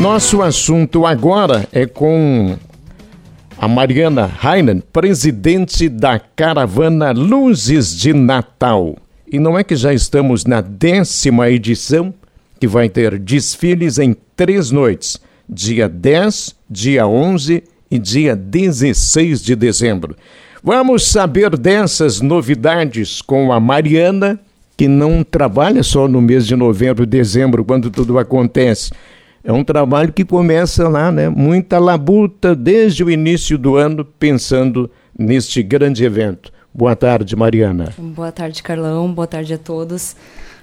Nosso assunto agora é com a Mariana Heinen, presidente da caravana Luzes de Natal. E não é que já estamos na décima edição, que vai ter desfiles em três noites, dia 10, dia 11 e dia 16 de dezembro. Vamos saber dessas novidades com a Mariana, que não trabalha só no mês de novembro e dezembro, quando tudo acontece é um trabalho que começa lá, né? Muita labuta desde o início do ano, pensando neste grande evento. Boa tarde, Mariana. Boa tarde, Carlão. Boa tarde a todos.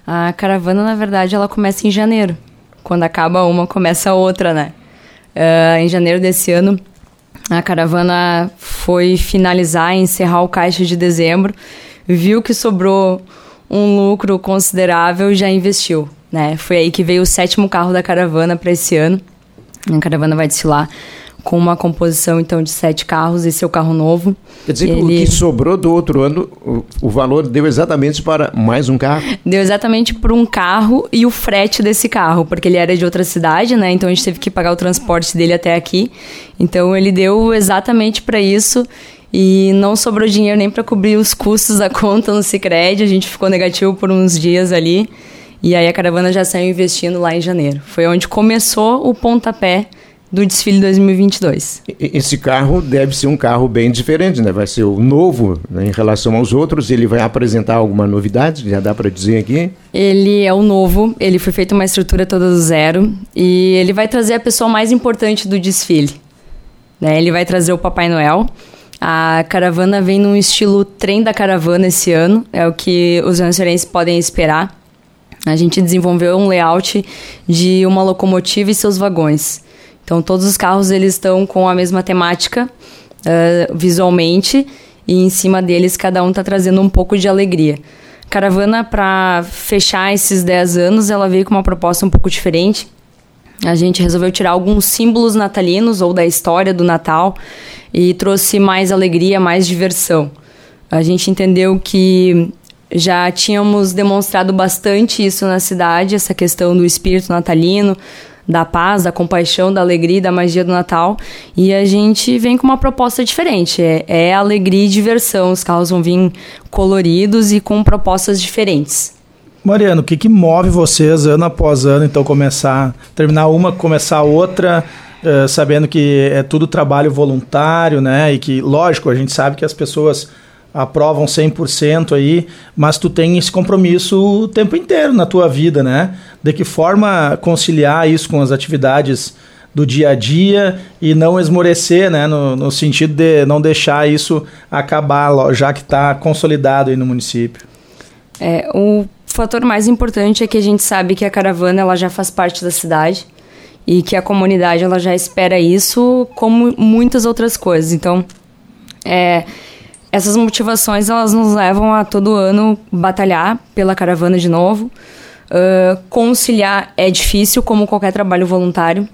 A caravana, na verdade, ela começa em janeiro. Quando acaba uma, começa a outra, né? Uh, em janeiro desse ano, a caravana foi finalizar encerrar o caixa de dezembro, viu que sobrou um lucro considerável e já investiu. Né? Foi aí que veio o sétimo carro da caravana para esse ano. A caravana vai desfilar com uma composição então de sete carros, esse é o carro novo. Quer dizer que Ele... o que sobrou do outro ano, o, o, valor deu exatamente para mais um carro? Deu exatamente por um carro e o frete desse carro, porque ele era de outra cidade, né? Então a gente teve que pagar o transporte dele até aqui. Então ele deu exatamente para isso e não sobrou dinheiro nem para cobrir os custos da conta no Sicredi. A gente ficou negativo por uns dias ali. E aí a caravana já saiu investindo lá em janeiro. Foi onde começou o pontapé do desfile 2022. Esse carro deve ser um carro bem diferente, né? Vai ser o novo né, em relação aos outros. Ele vai apresentar alguma novidade? Já dá para dizer aqui? Ele é o novo. Ele foi feito uma estrutura toda do zero e ele vai trazer a pessoa mais importante do desfile. Né? Ele vai trazer o Papai Noel. A caravana vem num estilo trem da caravana esse ano. É o que os venezuelenses podem esperar. A gente desenvolveu um layout de uma locomotiva e seus vagões. Então todos os carros eles estão com a mesma temática uh, visualmente e em cima deles cada um está trazendo um pouco de alegria. Caravana para fechar esses 10 anos, ela veio com uma proposta um pouco diferente. A gente resolveu tirar alguns símbolos natalinos ou da história do Natal e trouxe mais alegria, mais diversão. A gente entendeu que já tínhamos demonstrado bastante isso na cidade, essa questão do espírito natalino, da paz, da compaixão, da alegria, da magia do Natal. E a gente vem com uma proposta diferente. É, é alegria e diversão. Os carros vão vir coloridos e com propostas diferentes. Mariano, o que, que move vocês ano após ano, então, começar, terminar uma, começar outra, uh, sabendo que é tudo trabalho voluntário, né? E que, lógico, a gente sabe que as pessoas aprovam 100% aí, mas tu tem esse compromisso o tempo inteiro na tua vida, né? De que forma conciliar isso com as atividades do dia a dia e não esmorecer, né? No, no sentido de não deixar isso acabar, já que está consolidado aí no município. É, o fator mais importante é que a gente sabe que a caravana ela já faz parte da cidade e que a comunidade ela já espera isso como muitas outras coisas. Então, é, essas motivações elas nos levam a todo ano batalhar pela caravana de novo. Uh, conciliar é difícil, como qualquer trabalho voluntário.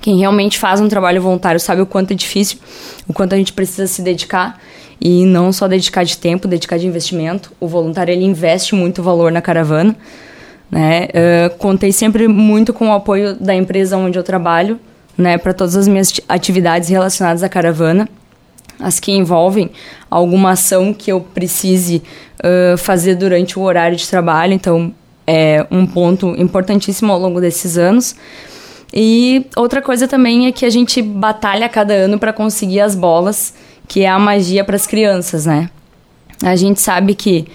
Quem realmente faz um trabalho voluntário sabe o quanto é difícil, o quanto a gente precisa se dedicar e não só dedicar de tempo, dedicar de investimento. O voluntário ele investe muito valor na caravana. Né? Uh, contei sempre muito com o apoio da empresa onde eu trabalho, né, para todas as minhas atividades relacionadas à caravana as que envolvem alguma ação que eu precise uh, fazer durante o horário de trabalho. Então, é um ponto importantíssimo ao longo desses anos. E outra coisa também é que a gente batalha cada ano para conseguir as bolas, que é a magia para as crianças, né? A gente sabe que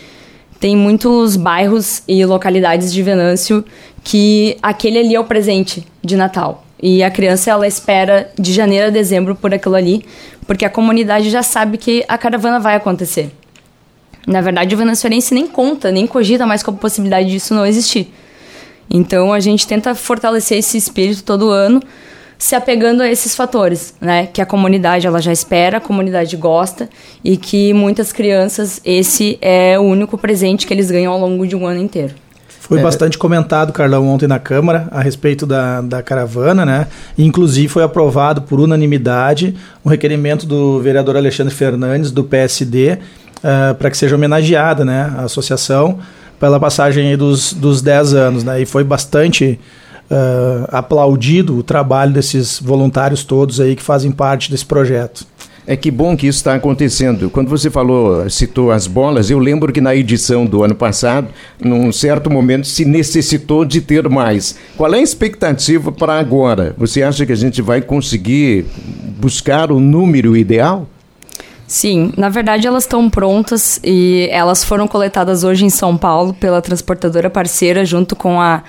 tem muitos bairros e localidades de Venâncio que aquele ali é o presente de Natal. E a criança ela espera de janeiro a dezembro por aquilo ali, porque a comunidade já sabe que a caravana vai acontecer. Na verdade, o venezuelense nem conta, nem cogita mais com a possibilidade disso não existir. Então, a gente tenta fortalecer esse espírito todo ano, se apegando a esses fatores, né? Que a comunidade ela já espera, a comunidade gosta e que muitas crianças esse é o único presente que eles ganham ao longo de um ano inteiro. Foi é. bastante comentado, Carlão, ontem na Câmara a respeito da, da caravana, né? Inclusive foi aprovado por unanimidade um requerimento do vereador Alexandre Fernandes, do PSD, uh, eh, para que seja homenageada né, a associação pela passagem dos, dos 10 anos, né? E foi bastante uh, aplaudido o trabalho desses voluntários todos aí que fazem parte desse projeto. É que bom que isso está acontecendo. Quando você falou, citou as bolas, eu lembro que na edição do ano passado, num certo momento, se necessitou de ter mais. Qual é a expectativa para agora? Você acha que a gente vai conseguir buscar o número ideal? Sim, na verdade elas estão prontas e elas foram coletadas hoje em São Paulo pela transportadora parceira, junto com a,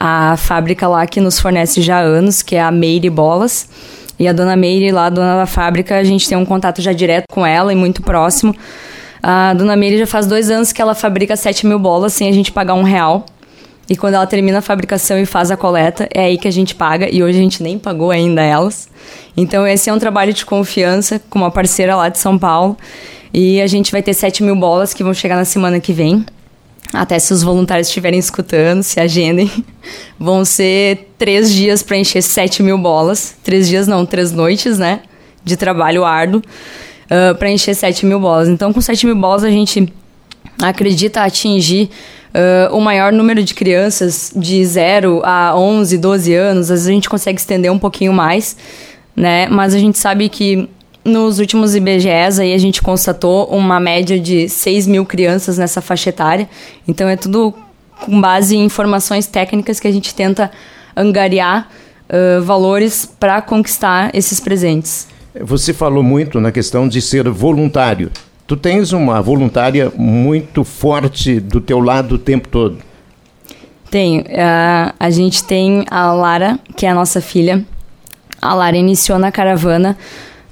a fábrica lá que nos fornece já há anos, que é a Meire Bolas. E a dona Meire, lá, dona da fábrica, a gente tem um contato já direto com ela e muito próximo. A dona Meire já faz dois anos que ela fabrica 7 mil bolas sem a gente pagar um real. E quando ela termina a fabricação e faz a coleta, é aí que a gente paga. E hoje a gente nem pagou ainda elas. Então esse é um trabalho de confiança com uma parceira lá de São Paulo. E a gente vai ter 7 mil bolas que vão chegar na semana que vem. Até se os voluntários estiverem escutando, se agendem. Vão ser três dias para encher 7 mil bolas. Três dias não, três noites, né? De trabalho árduo uh, para encher 7 mil bolas. Então, com 7 mil bolas, a gente acredita atingir uh, o maior número de crianças de 0 a 11, 12 anos. Às vezes a gente consegue estender um pouquinho mais, né? Mas a gente sabe que nos últimos IBGEs aí a gente constatou uma média de 6 mil crianças nessa faixa etária. Então é tudo com base em informações técnicas que a gente tenta angariar uh, valores para conquistar esses presentes. Você falou muito na questão de ser voluntário. Tu tens uma voluntária muito forte do teu lado o tempo todo. Tenho. Uh, a gente tem a Lara, que é a nossa filha. A Lara iniciou na caravana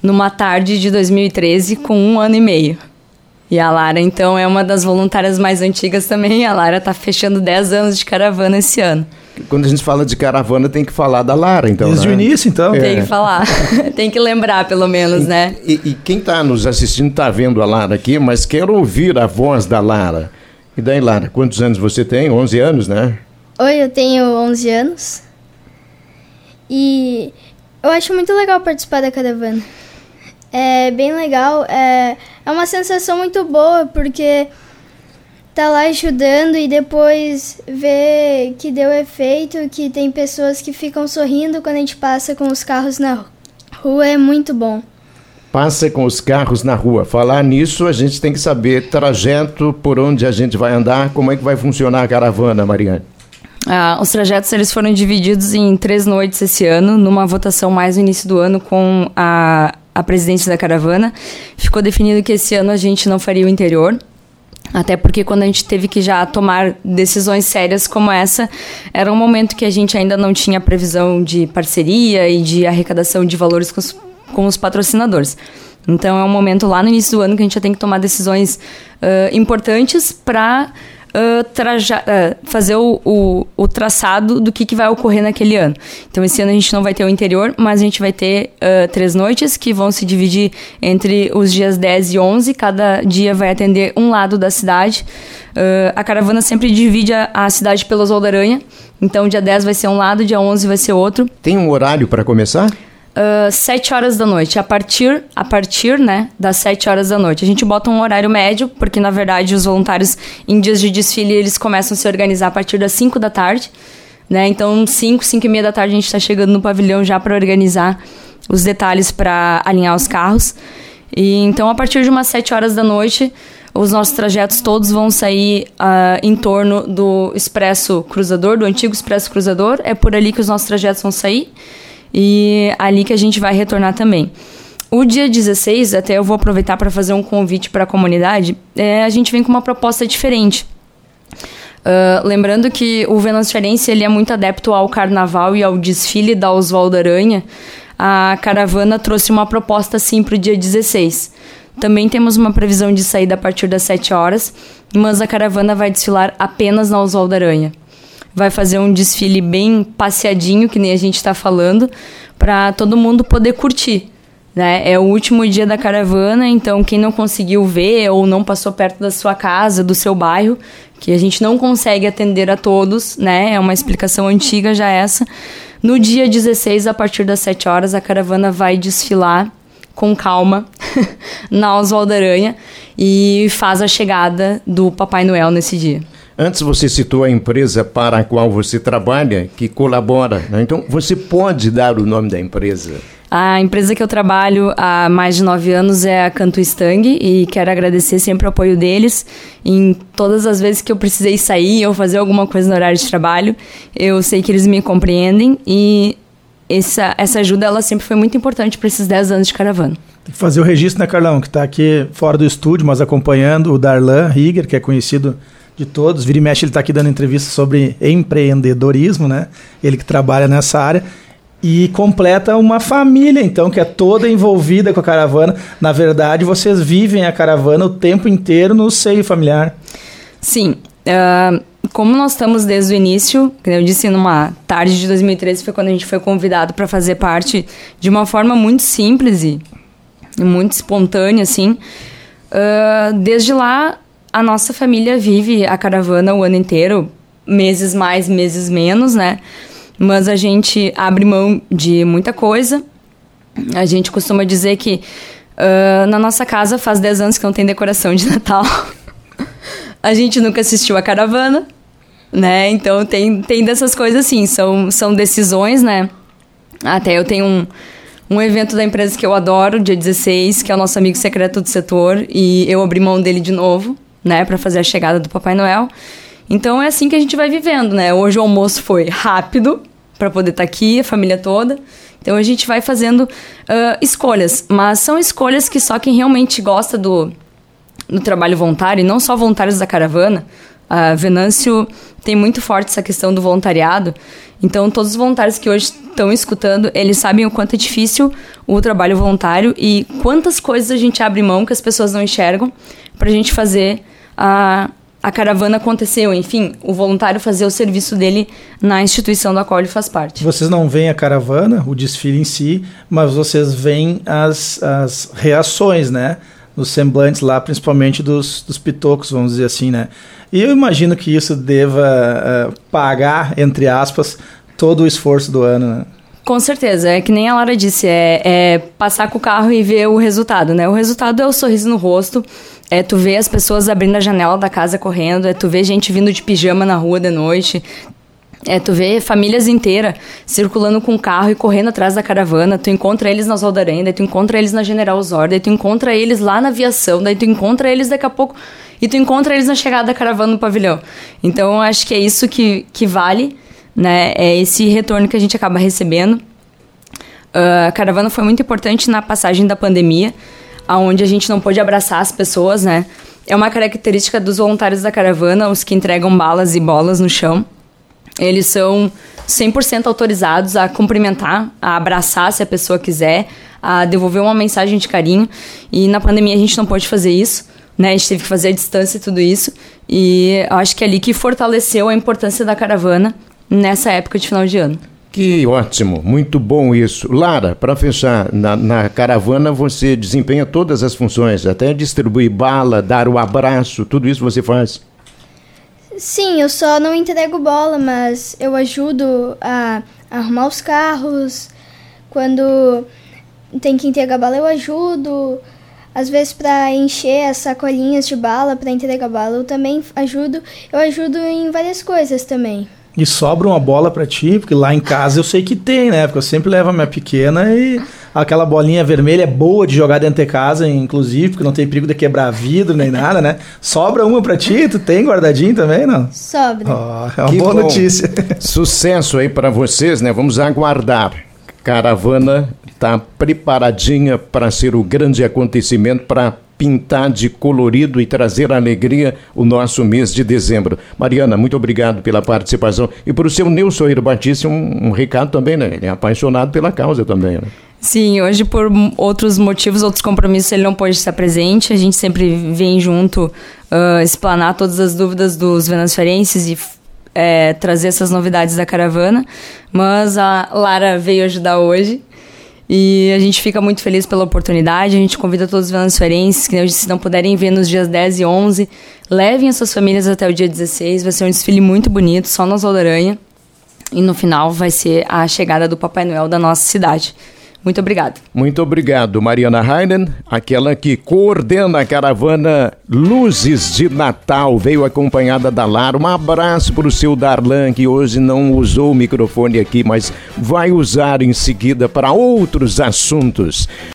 numa tarde de 2013 com um ano e meio. E a Lara, então, é uma das voluntárias mais antigas também. A Lara está fechando 10 anos de caravana esse ano. Quando a gente fala de caravana, tem que falar da Lara, então. Desde né? o início, então. É. Tem que falar. tem que lembrar, pelo menos, e, né? E, e quem está nos assistindo está vendo a Lara aqui, mas quero ouvir a voz da Lara. E daí, Lara, quantos anos você tem? 11 anos, né? Oi, eu tenho 11 anos. E eu acho muito legal participar da caravana é bem legal. É, é uma sensação muito boa, porque tá lá ajudando e depois ver que deu efeito, que tem pessoas que ficam sorrindo quando a gente passa com os carros na rua, é muito bom. Passa com os carros na rua. Falar nisso, a gente tem que saber trajeto, por onde a gente vai andar, como é que vai funcionar a caravana, Mariane. Ah, os trajetos eles foram divididos em três noites esse ano, numa votação mais no início do ano com a a presidência da caravana, ficou definido que esse ano a gente não faria o interior. Até porque quando a gente teve que já tomar decisões sérias como essa, era um momento que a gente ainda não tinha previsão de parceria e de arrecadação de valores com os, com os patrocinadores. Então é um momento lá no início do ano que a gente já tem que tomar decisões uh, importantes para uh, uh, fazer o, o, o, traçado do que, que vai ocorrer naquele ano. Então, esse ano a gente não vai ter o interior, mas a gente vai ter uh, três noites que vão se dividir entre os dias 10 e 11. Cada dia vai atender um lado da cidade. a caravana sempre divide a, a cidade pelas Aranha. Então, dia 10 vai ser um lado, dia 11 vai ser outro. Tem um horário para começar? Uh, 7 horas da noite. A partir, a partir né, das 7 horas da noite. A gente bota um horário médio, porque na verdade os voluntários em dias de desfile eles começam a se organizar a partir das 5 da tarde. Né? Então, 5, 5 e meia da tarde a gente está chegando no pavilhão já para organizar os detalhes para alinhar os carros. E então, a partir de umas 7 horas da noite, os nossos trajetos todos vão sair uh, em torno do Expresso Cruzador, do antigo Expresso Cruzador. É por ali que os nossos trajetos vão sair e ali que a gente vai retornar também. O dia 16, até eu vou aproveitar para fazer um convite para a comunidade, é, a gente vem com uma proposta diferente. Uh, lembrando que o Venançarense ele é muito adepto ao carnaval e ao desfile da Oswaldo Aranha, a caravana trouxe uma proposta assim para o dia 16. Também temos uma previsão de saída a partir das 7 horas, mas a caravana vai desfilar apenas na Oswaldo Aranha vai fazer um desfile bem passeadinho, que nem a gente está falando, para todo mundo poder curtir. Né? É o último dia da caravana, então quem não conseguiu ver ou não passou perto da sua casa, do seu bairro, que a gente não consegue atender a todos, né? É uma explicação antiga já essa. No dia 16, a partir das 7 horas, a caravana vai desfilar com calma na Oswaldo Aranha e faz a chegada do Papai Noel nesse dia. Antes você citou a empresa para a qual você trabalha, que colabora. Né? Então, você pode dar o nome da empresa? A empresa que eu trabalho há mais de nove anos é a Canto Stang e quero agradecer sempre o apoio deles em todas as vezes que eu precisei sair ou fazer alguma coisa no horário de trabalho. Eu sei que eles me compreendem e essa, essa ajuda ela sempre foi muito importante para esses dez anos de caravana. Tem que fazer o registro, né, Carlão? Que está aqui fora do estúdio, mas acompanhando o Darlan Rieger, que é conhecido de todos. Vira e mexe, ele está aqui dando entrevista sobre empreendedorismo, né? Ele que trabalha nessa área e completa uma família, então, que é toda envolvida com a caravana. Na verdade, vocês vivem a caravana o tempo inteiro no seio familiar. Sim. Uh, como nós estamos desde o início, eu disse, numa tarde de 2013 foi quando a gente foi convidado para fazer parte de uma forma muito simples e muito espontânea, assim. Uh, desde lá, a nossa família vive a caravana o ano inteiro, meses mais, meses menos, né? mas a gente abre mão de muita coisa. A gente costuma dizer que uh, na nossa casa faz 10 anos que não tem decoração de Natal. a gente nunca assistiu a caravana, né? Então tem, tem dessas coisas assim, são, são decisões, né? Até eu tenho um, um evento da empresa que eu adoro, dia 16, que é o nosso amigo secreto do setor, e eu abri mão dele de novo, né, para fazer a chegada do Papai Noel. Então é assim que a gente vai vivendo, né? Hoje o almoço foi rápido para poder estar tá aqui, a família toda. Então a gente vai fazendo uh, escolhas, mas são escolhas que só quem realmente gosta do, do trabalho voluntário, e não só voluntários da caravana. A Venâncio tem muito forte essa questão do voluntariado. Então, todos os voluntários que hoje estão escutando, eles sabem o quanto é difícil o trabalho voluntário e quantas coisas a gente abre mão que as pessoas não enxergam para a gente fazer a, a caravana aconteceu, enfim, o voluntário fazer o serviço dele na instituição da qual ele faz parte. Vocês não veem a caravana, o desfile em si, mas vocês veem as, as reações, né? Nos semblantes lá, principalmente dos, dos pitocos, vamos dizer assim, né? E eu imagino que isso deva uh, pagar, entre aspas, todo o esforço do ano, né? Com certeza, é que nem a Lara disse, é, é passar com o carro e ver o resultado, né? O resultado é o sorriso no rosto, é tu ver as pessoas abrindo a janela da casa correndo, é tu ver gente vindo de pijama na rua de noite, é, tu vê famílias inteiras circulando com o carro e correndo atrás da caravana. Tu encontra eles nas Aldarém, tu encontra eles na General Osório, daí tu encontra eles lá na aviação, daí tu encontra eles daqui a pouco e tu encontra eles na chegada da caravana no pavilhão. Então, acho que é isso que, que vale né? É esse retorno que a gente acaba recebendo. Uh, a caravana foi muito importante na passagem da pandemia, aonde a gente não pôde abraçar as pessoas, né? É uma característica dos voluntários da caravana, os que entregam balas e bolas no chão. Eles são 100% autorizados a cumprimentar, a abraçar se a pessoa quiser, a devolver uma mensagem de carinho. E na pandemia a gente não pôde fazer isso, né? A gente teve que fazer a distância e tudo isso. E acho que é ali que fortaleceu a importância da caravana nessa época de final de ano. Que ótimo, muito bom isso. Lara, para fechar, na, na, caravana você desempenha todas as funções, até distribuir bala, dar o abraço, tudo isso você faz? Sim, eu só não entrego bola, mas eu ajudo a, a arrumar os carros. Quando tem que entregar bala, eu ajudo. Às vezes para encher as sacolinhas de bala, para entregar bala, eu também ajudo. Eu ajudo em várias coisas também. E sobra uma bola para ti, porque lá em casa eu sei que tem, né? Porque eu sempre levo a minha pequena e aquela bolinha vermelha é boa de jogar dentro de casa, inclusive, porque não tem perigo de quebrar vidro nem nada, né? Sobra uma para ti, tu tem guardadinho também, não? Sobra. Oh, é uma que boa bom. notícia. Sucesso aí para vocês, né? Vamos aguardar. Caravana tá preparadinha para ser o grande acontecimento para pintar de colorido e trazer alegria o nosso mês de dezembro. Mariana, muito obrigado pela participação. E para o seu Nilson Batista, um, um recado também, né? Ele é apaixonado pela causa também, né? Sim, hoje por outros motivos, outros compromissos, ele não pôde estar presente. A gente sempre vem junto uh, explanar todas as dúvidas dos venezuelenses e é, trazer essas novidades da caravana. Mas a Lara veio ajudar hoje. E a gente fica muito feliz pela oportunidade. A gente convida todos os venezuelenses que, se não puderem ver nos dias 10 e 11, levem as suas famílias até o dia 16. Vai ser um desfile muito bonito, só nas Aranha. E no final vai ser a chegada do Papai Noel da nossa cidade. Muito obrigado. Muito obrigado, Mariana Heinen, aquela que coordena a caravana Luzes de Natal, veio acompanhada da Lara. Um abraço para o seu Darlan, que hoje não usou o microfone aqui, mas vai usar em seguida para outros assuntos.